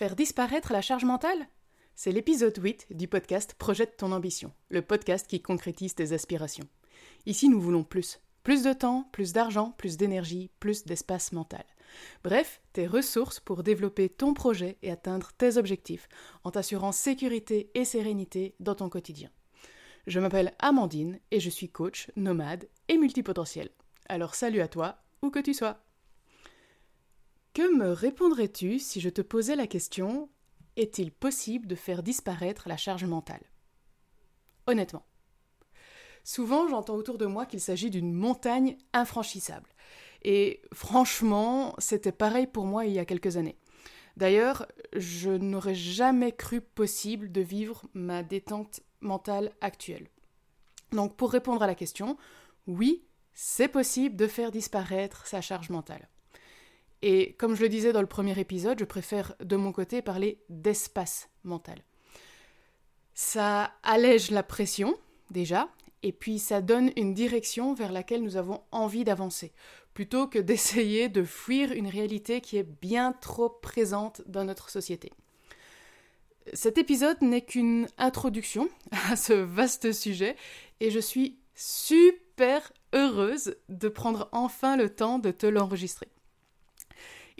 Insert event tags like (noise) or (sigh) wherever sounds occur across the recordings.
Faire disparaître la charge mentale? C'est l'épisode 8 du podcast Projette ton ambition, le podcast qui concrétise tes aspirations. Ici, nous voulons plus. Plus de temps, plus d'argent, plus d'énergie, plus d'espace mental. Bref, tes ressources pour développer ton projet et atteindre tes objectifs en t'assurant sécurité et sérénité dans ton quotidien. Je m'appelle Amandine et je suis coach, nomade et multipotentiel. Alors salut à toi, où que tu sois. Que me répondrais-tu si je te posais la question Est-il possible de faire disparaître la charge mentale? Honnêtement. Souvent, j'entends autour de moi qu'il s'agit d'une montagne infranchissable. Et franchement, c'était pareil pour moi il y a quelques années. D'ailleurs, je n'aurais jamais cru possible de vivre ma détente mentale actuelle. Donc pour répondre à la question, oui, c'est possible de faire disparaître sa charge mentale. Et comme je le disais dans le premier épisode, je préfère de mon côté parler d'espace mental. Ça allège la pression, déjà, et puis ça donne une direction vers laquelle nous avons envie d'avancer, plutôt que d'essayer de fuir une réalité qui est bien trop présente dans notre société. Cet épisode n'est qu'une introduction à ce vaste sujet, et je suis super heureuse de prendre enfin le temps de te l'enregistrer.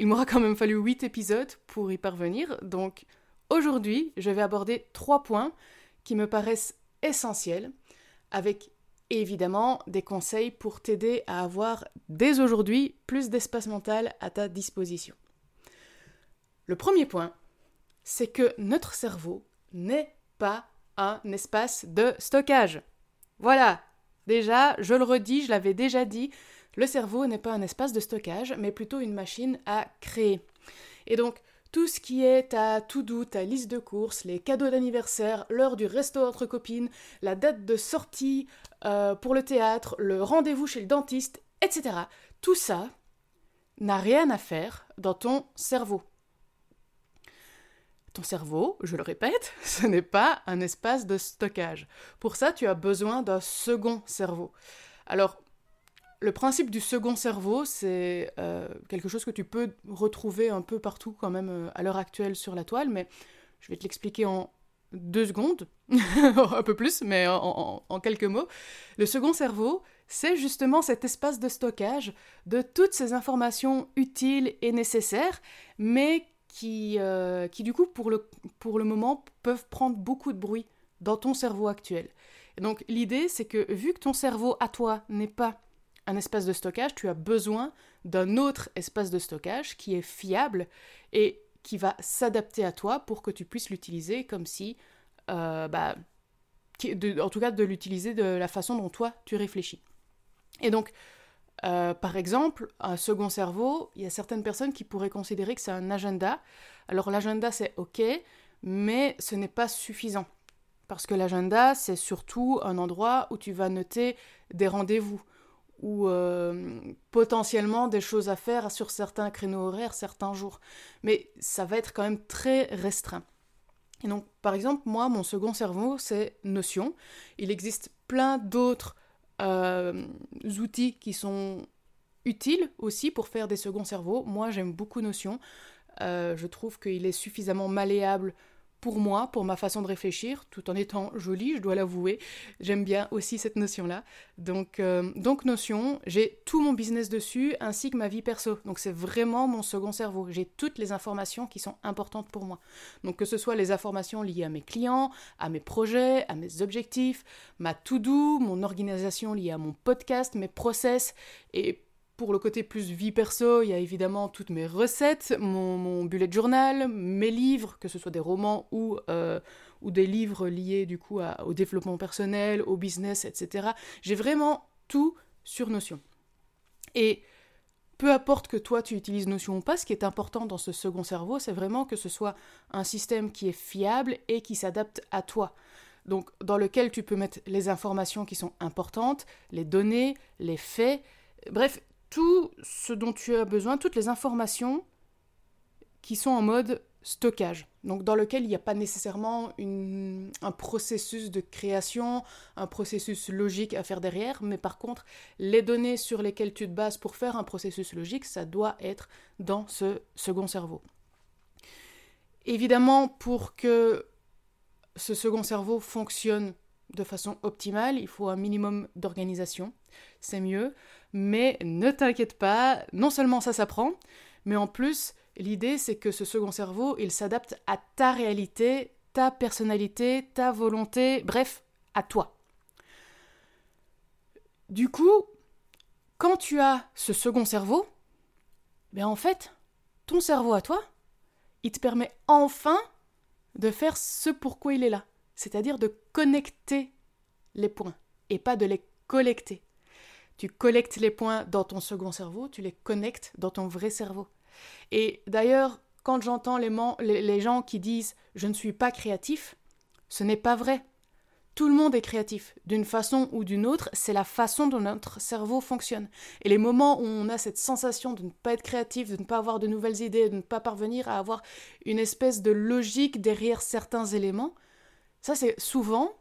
Il m'aura quand même fallu 8 épisodes pour y parvenir, donc aujourd'hui je vais aborder trois points qui me paraissent essentiels, avec évidemment des conseils pour t'aider à avoir dès aujourd'hui plus d'espace mental à ta disposition. Le premier point, c'est que notre cerveau n'est pas un espace de stockage. Voilà, déjà, je le redis, je l'avais déjà dit, le cerveau n'est pas un espace de stockage, mais plutôt une machine à créer. Et donc, tout ce qui est ta to-do, ta liste de courses, les cadeaux d'anniversaire, l'heure du resto entre copines, la date de sortie euh, pour le théâtre, le rendez-vous chez le dentiste, etc. Tout ça n'a rien à faire dans ton cerveau. Ton cerveau, je le répète, (laughs) ce n'est pas un espace de stockage. Pour ça, tu as besoin d'un second cerveau. Alors, le principe du second cerveau, c'est euh, quelque chose que tu peux retrouver un peu partout quand même euh, à l'heure actuelle sur la toile, mais je vais te l'expliquer en deux secondes, (laughs) un peu plus, mais en, quelques mots. Le second cerveau, c'est justement cet espace de stockage de toutes ces informations utiles et nécessaires, mais qui, euh, qui du coup, pour le, pour le moment, peuvent prendre beaucoup de bruit dans ton cerveau actuel. Donc l'idée, c'est que vu que ton cerveau à toi n'est pas un espace de stockage, tu as besoin d'un autre espace de stockage qui est fiable et qui va s'adapter à toi pour que tu puisses l'utiliser comme si, euh, bah, en tout cas, de l'utiliser de la façon dont toi tu réfléchis. Et donc, euh, par exemple, un second cerveau, il y a certaines personnes qui pourraient considérer que c'est un agenda. Alors l'agenda c'est ok, mais ce n'est pas suffisant. Parce que l'agenda, c'est surtout un endroit où tu vas noter des rendez-vous, ou euh, potentiellement des choses à faire sur certains créneaux horaires, certains jours. Mais ça va être quand même très restreint. Et donc, par exemple, moi, mon second cerveau, c'est Notion. Il existe plein d'autres euh, outils qui sont utiles aussi pour faire des seconds cerveaux. Moi, j'aime beaucoup Notion. Euh, je trouve qu'il est suffisamment malléable pour moi, pour ma façon de réfléchir, tout en étant jolie, je dois l'avouer. J'aime bien aussi cette notion-là. Donc, euh, donc notion, j'ai tout mon business dessus, ainsi que ma vie perso. Donc c'est vraiment mon second cerveau. J'ai toutes les informations qui sont importantes pour moi. Donc que ce soit les informations liées à mes clients, à mes projets, à mes objectifs, ma to-do, mon organisation liée à mon podcast, mes process, et pour le côté plus vie perso, il y a évidemment toutes mes recettes, mon, bullet journal, mes livres, que ce soit des romans ou, euh, ou des livres liés du coup au développement personnel, au business, etc. J'ai vraiment tout sur Notion. Et peu importe que toi tu utilises Notion ou pas, ce qui est important dans ce second cerveau, c'est vraiment que ce soit un système qui est fiable et qui s'adapte à toi. Donc dans lequel tu peux mettre les informations qui sont importantes, les données, les faits, bref, tout ce dont tu as besoin, toutes les informations qui sont en mode stockage, donc dans lequel il n'y a pas nécessairement un processus de création, un processus logique à faire derrière, mais par contre, les données sur lesquelles tu te bases pour faire un processus logique, ça doit être dans ce second cerveau. Évidemment, pour que ce second cerveau fonctionne de façon optimale, il faut un minimum d'organisation, c'est mieux, mais ne t'inquiète pas, non seulement ça s'apprend, mais en plus, l'idée c'est que ce second cerveau, il s'adapte à ta réalité, ta personnalité, ta volonté, bref, à toi. Du coup, quand tu as ce second cerveau, ben en fait, ton cerveau à toi, il te permet enfin de faire ce pourquoi il est là, c'est-à-dire de connecter les points et pas de les collecter. Tu collectes les points dans ton second cerveau, tu les connectes dans ton vrai cerveau. Et d'ailleurs, quand j'entends les, gens qui disent je ne suis pas créatif, ce n'est pas vrai. Tout le monde est créatif, d'une façon ou d'une autre, c'est la façon dont notre cerveau fonctionne. Et les moments où on a cette sensation de ne pas être créatif, de ne pas avoir de nouvelles idées, de ne pas parvenir à avoir une espèce de logique derrière certains éléments, ça c'est souvent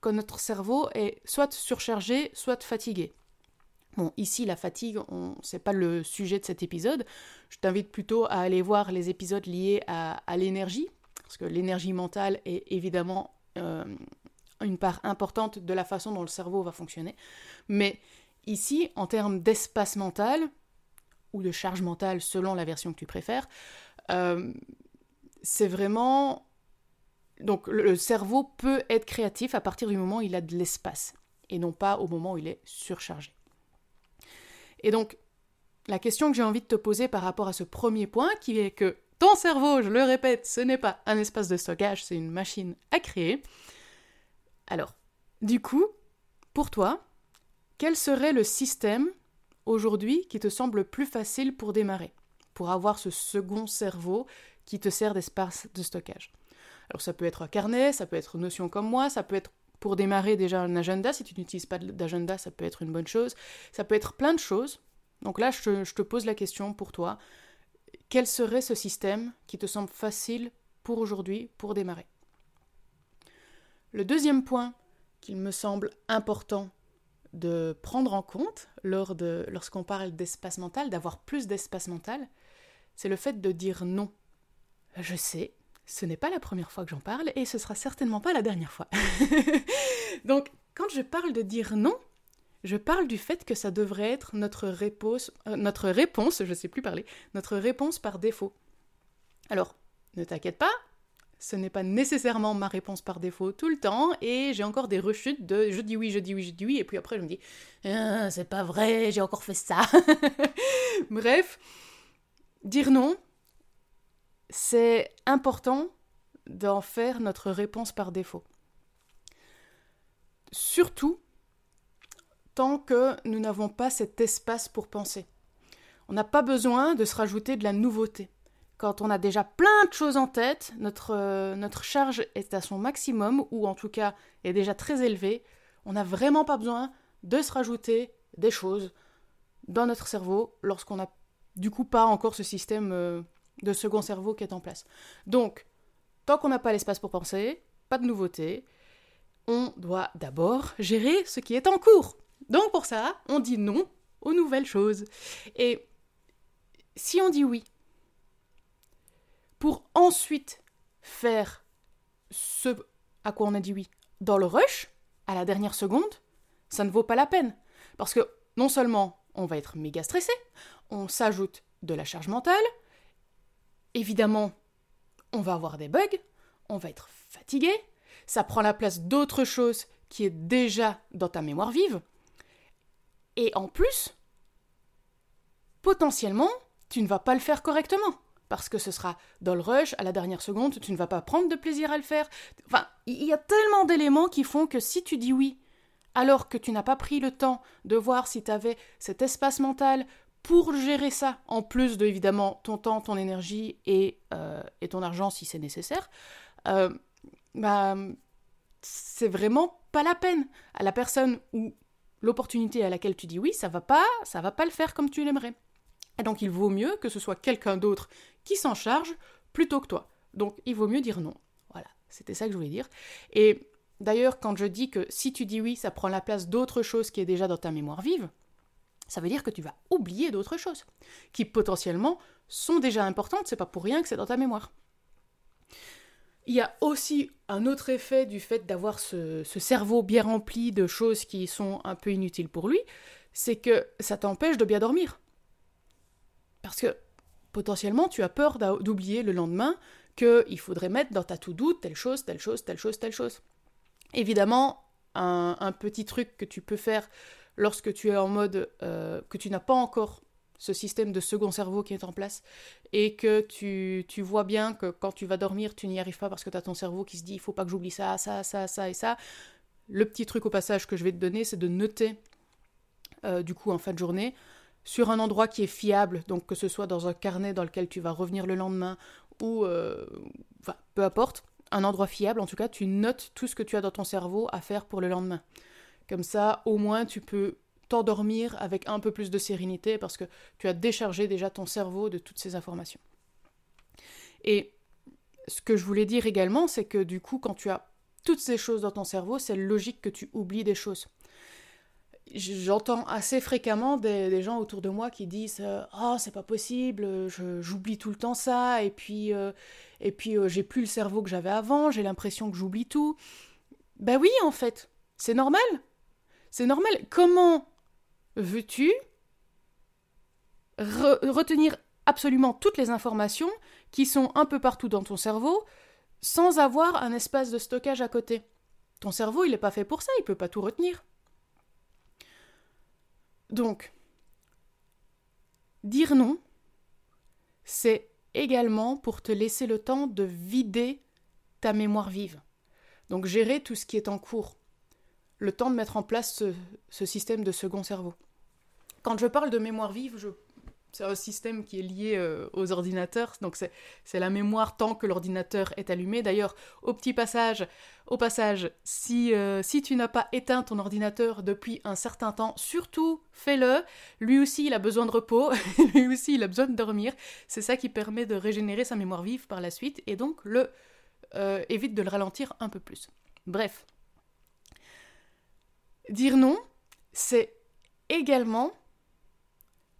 quand notre cerveau est soit surchargé, soit fatigué. Ici, la fatigue, ce n'est pas le sujet de cet épisode. Je t'invite plutôt à aller voir les épisodes liés à, l'énergie, parce que l'énergie mentale est évidemment euh, une part importante de la façon dont le cerveau va fonctionner. Mais ici, en termes d'espace mental, ou de charge mentale selon la version que tu préfères, euh, c'est vraiment... Donc le cerveau peut être créatif à partir du moment où il a de l'espace, et non pas au moment où il est surchargé. Et donc, la question que j'ai envie de te poser par rapport à ce premier point, qui est que ton cerveau, je le répète, ce n'est pas un espace de stockage, c'est une machine à créer. Alors, du coup, pour toi, quel serait le système aujourd'hui qui te semble plus facile pour démarrer, pour avoir ce second cerveau qui te sert d'espace de stockage? Alors ça peut être un carnet, ça peut être une notion comme moi, ça peut être pour démarrer déjà un agenda, si tu n'utilises pas d'agenda, ça peut être une bonne chose. Ça peut être plein de choses. Donc là, je te, pose la question pour toi. Quel serait ce système qui te semble facile pour aujourd'hui, pour démarrer? Le deuxième point qu'il me semble important de prendre en compte lorsqu'on parle d'espace mental, d'avoir plus d'espace mental, c'est le fait de dire non. Je sais, ce n'est pas la première fois que j'en parle et ce sera certainement pas la dernière fois. (laughs) Donc, quand je parle de dire non, je parle du fait que ça devrait être notre réponse, euh, notre réponse, je sais plus parler, notre réponse par défaut. Alors, ne t'inquiète pas, ce n'est pas nécessairement ma réponse par défaut tout le temps, et j'ai encore des rechutes de je dis oui, je dis oui, je dis oui, et puis après je me dis ah, c'est pas vrai, j'ai encore fait ça. (laughs) Bref, dire non, c'est important d'en faire notre réponse par défaut. Surtout tant que nous n'avons pas cet espace pour penser. On n'a pas besoin de se rajouter de la nouveauté. Quand on a déjà plein de choses en tête, notre, euh, charge est à son maximum, ou en tout cas est déjà très élevée, on n'a vraiment pas besoin de se rajouter des choses dans notre cerveau lorsqu'on n'a du coup pas encore ce système euh, de second cerveau qui est en place. Donc, tant qu'on n'a pas l'espace pour penser, pas de nouveauté, on doit d'abord gérer ce qui est en cours. Donc pour ça, on dit non aux nouvelles choses. Et si on dit oui, pour ensuite faire ce à quoi on a dit oui dans le rush, à la dernière seconde, ça ne vaut pas la peine. Parce que non seulement on va être méga stressé, on s'ajoute de la charge mentale, Évidemment, on va avoir des bugs, on va être fatigué, ça prend la place d'autre chose qui est déjà dans ta mémoire vive. Et en plus, potentiellement, tu ne vas pas le faire correctement. Parce que ce sera dans le rush, à la dernière seconde, tu ne vas pas prendre de plaisir à le faire. Enfin, il y a tellement d'éléments qui font que si tu dis oui, alors que tu n'as pas pris le temps de voir si tu avais cet espace mental pour gérer ça, en plus de évidemment ton temps, ton énergie et, euh, et ton argent si c'est nécessaire, euh, bah, c'est vraiment pas la peine. À la personne ou l'opportunité à laquelle tu dis oui, ça va pas, ça va pas le faire comme tu l'aimerais. Et donc il vaut mieux que ce soit quelqu'un d'autre qui s'en charge plutôt que toi. Donc il vaut mieux dire non. Voilà, c'était ça que je voulais dire. Et d'ailleurs, quand je dis que si tu dis oui, ça prend la place d'autre chose qui est déjà dans ta mémoire vive, ça veut dire que tu vas oublier d'autres choses, qui potentiellement sont déjà importantes, c'est pas pour rien que c'est dans ta mémoire. il y a aussi un autre effet du fait d'avoir ce, cerveau bien rempli de choses qui sont un peu inutiles pour lui, c'est que ça t'empêche de bien dormir. Parce que potentiellement, tu as peur d'oublier le lendemain qu'il faudrait mettre dans ta to-do telle chose, telle chose, telle chose, telle chose. Évidemment, un, petit truc que tu peux faire lorsque tu es en mode euh, que tu n'as pas encore ce système de second cerveau qui est en place et que tu, tu vois bien que quand tu vas dormir, tu n'y arrives pas parce que tu as ton cerveau qui se dit il faut pas que j'oublie ça, ça, ça, ça et ça. Le petit truc au passage que je vais te donner, c'est de noter euh, du coup en fin de journée sur un endroit qui est fiable, donc que ce soit dans un carnet dans lequel tu vas revenir le lendemain ou euh, peu importe, un endroit fiable en tout cas, tu notes tout ce que tu as dans ton cerveau à faire pour le lendemain. Comme ça, au moins tu peux t'endormir avec un peu plus de sérénité parce que tu as déchargé déjà ton cerveau de toutes ces informations. Et ce que je voulais dire également, c'est que du coup, quand tu as toutes ces choses dans ton cerveau, c'est logique que tu oublies des choses. J'entends assez fréquemment des, gens autour de moi qui disent Oh, c'est pas possible, j'oublie tout le temps ça, et puis, euh, puis euh, j'ai plus le cerveau que j'avais avant, j'ai l'impression que j'oublie tout. Ben oui, en fait, c'est normal. C'est normal. Comment veux-tu retenir absolument toutes les informations qui sont un peu partout dans ton cerveau sans avoir un espace de stockage à côté? Ton cerveau, il n'est pas fait pour ça, il ne peut pas tout retenir. Donc, dire non, c'est également pour te laisser le temps de vider ta mémoire vive. Donc gérer tout ce qui est en cours le temps de mettre en place ce, système de second cerveau. Quand je parle de mémoire vive, c'est un système qui est lié euh, aux ordinateurs, donc c'est la mémoire tant que l'ordinateur est allumé. D'ailleurs, au petit passage, au passage, si, euh, si tu n'as pas éteint ton ordinateur depuis un certain temps, surtout fais-le. Lui aussi, il a besoin de repos, (laughs) lui aussi, il a besoin de dormir. C'est ça qui permet de régénérer sa mémoire vive par la suite, et donc le euh, évite de le ralentir un peu plus. Bref, Dire non, c'est également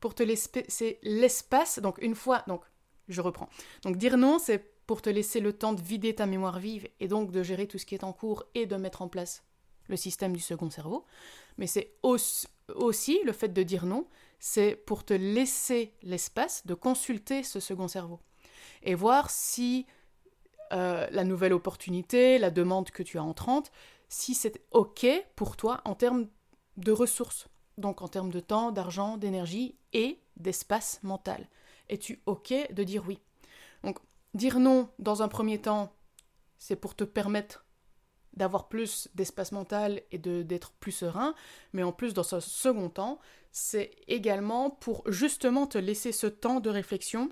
pour te laisser l'espace. Donc une fois, donc je reprends. Donc dire non, c'est pour te laisser le temps de vider ta mémoire vive et donc de gérer tout ce qui est en cours et de mettre en place le système du second cerveau. Mais c'est aussi le fait de dire non, c'est pour te laisser l'espace de consulter ce second cerveau et voir si euh, la nouvelle opportunité, la demande que tu as entrante, si c'est OK pour toi en termes de ressources, donc en termes de temps, d'argent, d'énergie et d'espace mental. Es-tu OK de dire oui? Donc, dire non dans un premier temps, c'est pour te permettre d'avoir plus d'espace mental et d'être plus serein, mais en plus, dans un second temps, c'est également pour justement te laisser ce temps de réflexion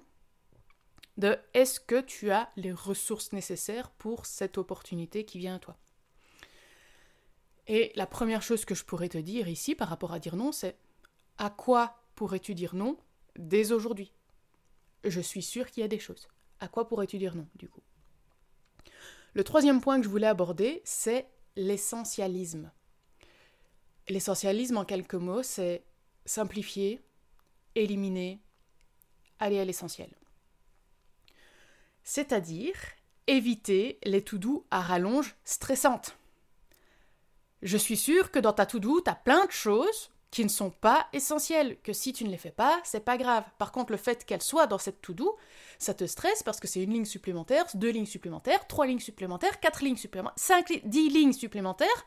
de est-ce que tu as les ressources nécessaires pour cette opportunité qui vient à toi? Et la première chose que je pourrais te dire ici par rapport à dire non, c'est à quoi pourrais-tu dire non dès aujourd'hui? Je suis sûre qu'il y a des choses. À quoi pourrais-tu dire non, du coup? Le troisième point que je voulais aborder, c'est l'essentialisme. L'essentialisme, en quelques mots, c'est simplifier, éliminer, aller à l'essentiel. C'est-à-dire éviter les tout doux à rallonge stressantes. Je suis sûre que dans ta to-do, t'as plein de choses qui ne sont pas essentielles, que si tu ne les fais pas, c'est pas grave. Par contre, le fait qu'elles soient dans cette to-do, ça te stresse parce que c'est une ligne supplémentaire, deux lignes supplémentaires, trois lignes supplémentaires, quatre lignes supplémentaires, cinq, dix lignes supplémentaires,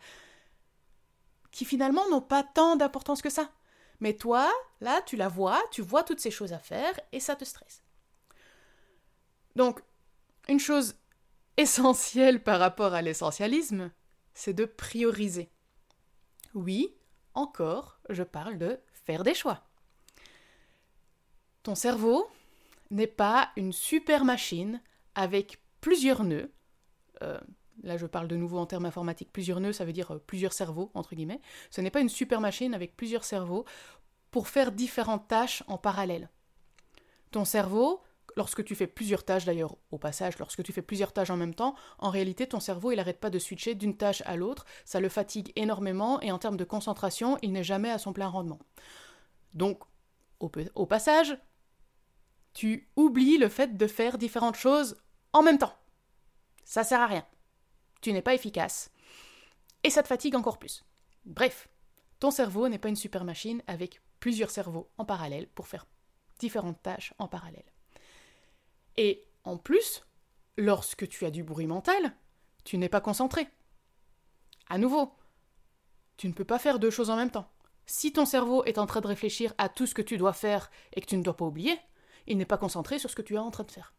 qui finalement n'ont pas tant d'importance que ça. Mais toi, là, tu la vois, tu vois toutes ces choses à faire et ça te stresse. Donc, une chose essentielle par rapport à l'essentialisme, c'est de prioriser. Oui, encore, je parle de faire des choix. Ton cerveau n'est pas une super machine avec plusieurs nœuds. Euh, là, je parle de nouveau en termes informatiques. Plusieurs nœuds, ça veut dire euh, plusieurs cerveaux, entre guillemets. Ce n'est pas une super machine avec plusieurs cerveaux pour faire différentes tâches en parallèle. Ton cerveau, lorsque tu fais plusieurs tâches d'ailleurs au passage, lorsque tu fais plusieurs tâches en même temps, en réalité ton cerveau il n'arrête pas de switcher d'une tâche à l'autre, ça le fatigue énormément et en termes de concentration il n'est jamais à son plein rendement. Donc au, passage, tu oublies le fait de faire différentes choses en même temps. Ça sert à rien. Tu n'es pas efficace. Et ça te fatigue encore plus. Bref, ton cerveau n'est pas une super machine avec plusieurs cerveaux en parallèle pour faire différentes tâches en parallèle. Et en plus, lorsque tu as du bruit mental, tu n'es pas concentré. À nouveau, tu ne peux pas faire deux choses en même temps. Si ton cerveau est en train de réfléchir à tout ce que tu dois faire et que tu ne dois pas oublier, il n'est pas concentré sur ce que tu es en train de faire.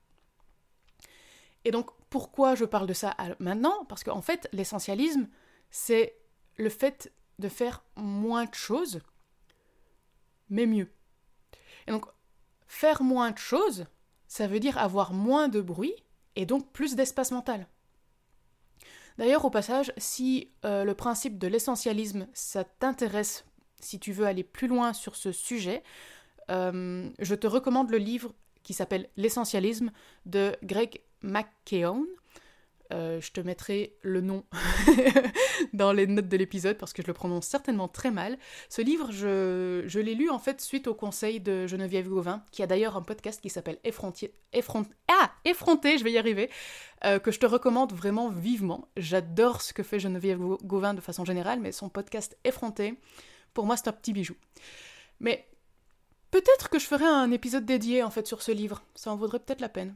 Et donc, pourquoi je parle de ça maintenant? Parce qu'en fait, l'essentialisme, c'est le fait de faire moins de choses, mais mieux. Et donc, faire moins de choses, ça veut dire avoir moins de bruit et donc plus d'espace mental. D'ailleurs, au passage, si euh, le principe de l'essentialisme, ça t'intéresse, si tu veux aller plus loin sur ce sujet, euh, je te recommande le livre qui s'appelle L'essentialisme de Greg McKeown. Euh, je te mettrai le nom (laughs) dans les notes de l'épisode parce que je le prononce certainement très mal. Ce livre, je, l'ai lu en fait suite au conseil de Geneviève Gauvin, qui a d'ailleurs un podcast qui s'appelle Effronté, ah, Effronté, je vais y arriver, euh, que je te recommande vraiment vivement. J'adore ce que fait Geneviève Gauvin de façon générale, mais son podcast Effronté, pour moi, c'est un petit bijou. Mais peut-être que je ferai un épisode dédié en fait sur ce livre, ça en vaudrait peut-être la peine.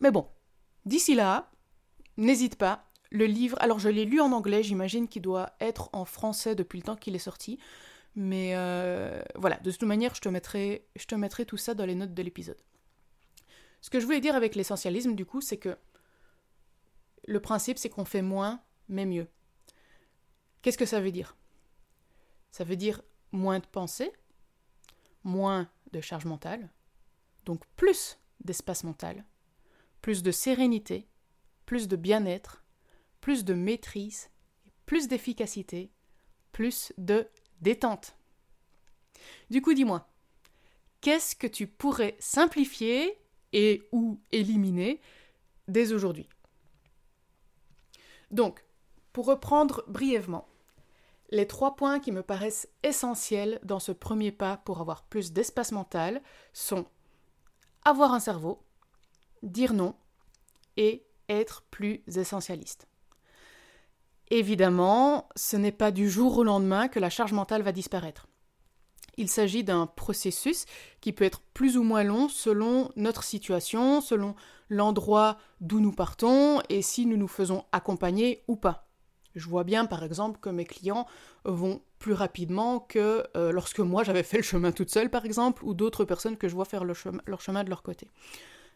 Mais bon, d'ici là, n'hésite pas. Le livre, alors je l'ai lu en anglais, j'imagine qu'il doit être en français depuis le temps qu'il est sorti. Mais euh, voilà, de toute manière, je te, mettrai, je te mettrai tout ça dans les notes de l'épisode. Ce que je voulais dire avec l'essentialisme, du coup, c'est que le principe, c'est qu'on fait moins, mais mieux. Qu'est-ce que ça veut dire? Ça veut dire moins de pensée, moins de charge mentale, donc plus d'espace mental, plus de sérénité, plus de bien-être, plus de maîtrise, plus d'efficacité, plus de détente. Du coup, dis-moi, qu'est-ce que tu pourrais simplifier et ou éliminer dès aujourd'hui? Donc, pour reprendre brièvement, les trois points qui me paraissent essentiels dans ce premier pas pour avoir plus d'espace mental sont avoir un cerveau, dire non et être plus essentialiste. Évidemment, ce n'est pas du jour au lendemain que la charge mentale va disparaître. Il s'agit d'un processus qui peut être plus ou moins long selon notre situation, selon l'endroit d'où nous partons et si nous nous faisons accompagner ou pas. Je vois bien par exemple que mes clients vont plus rapidement que euh, lorsque moi j'avais fait le chemin toute seule par exemple ou d'autres personnes que je vois faire leur chemin de leur côté.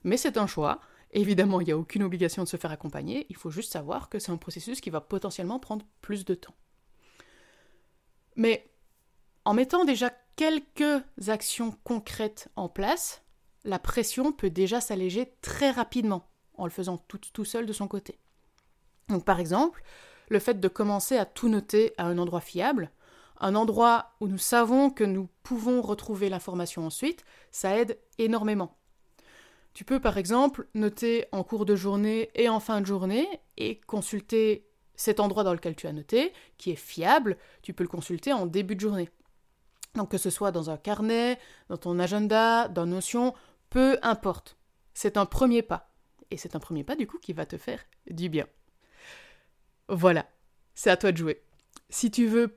Mais c'est un choix Évidemment, il n'y a aucune obligation de se faire accompagner, il faut juste savoir que c'est un processus qui va potentiellement prendre plus de temps. Mais en mettant déjà quelques actions concrètes en place, la pression peut déjà s'alléger très rapidement en le faisant tout, seul de son côté. Donc par exemple, le fait de commencer à tout noter à un endroit fiable, un endroit où nous savons que nous pouvons retrouver l'information ensuite, ça aide énormément. Tu peux par exemple noter en cours de journée et en fin de journée et consulter cet endroit dans lequel tu as noté, qui est fiable, tu peux le consulter en début de journée. Donc que ce soit dans un carnet, dans ton agenda, dans Notion, peu importe. C'est un premier pas. Et c'est un premier pas du coup qui va te faire du bien. Voilà, c'est à toi de jouer. Si tu veux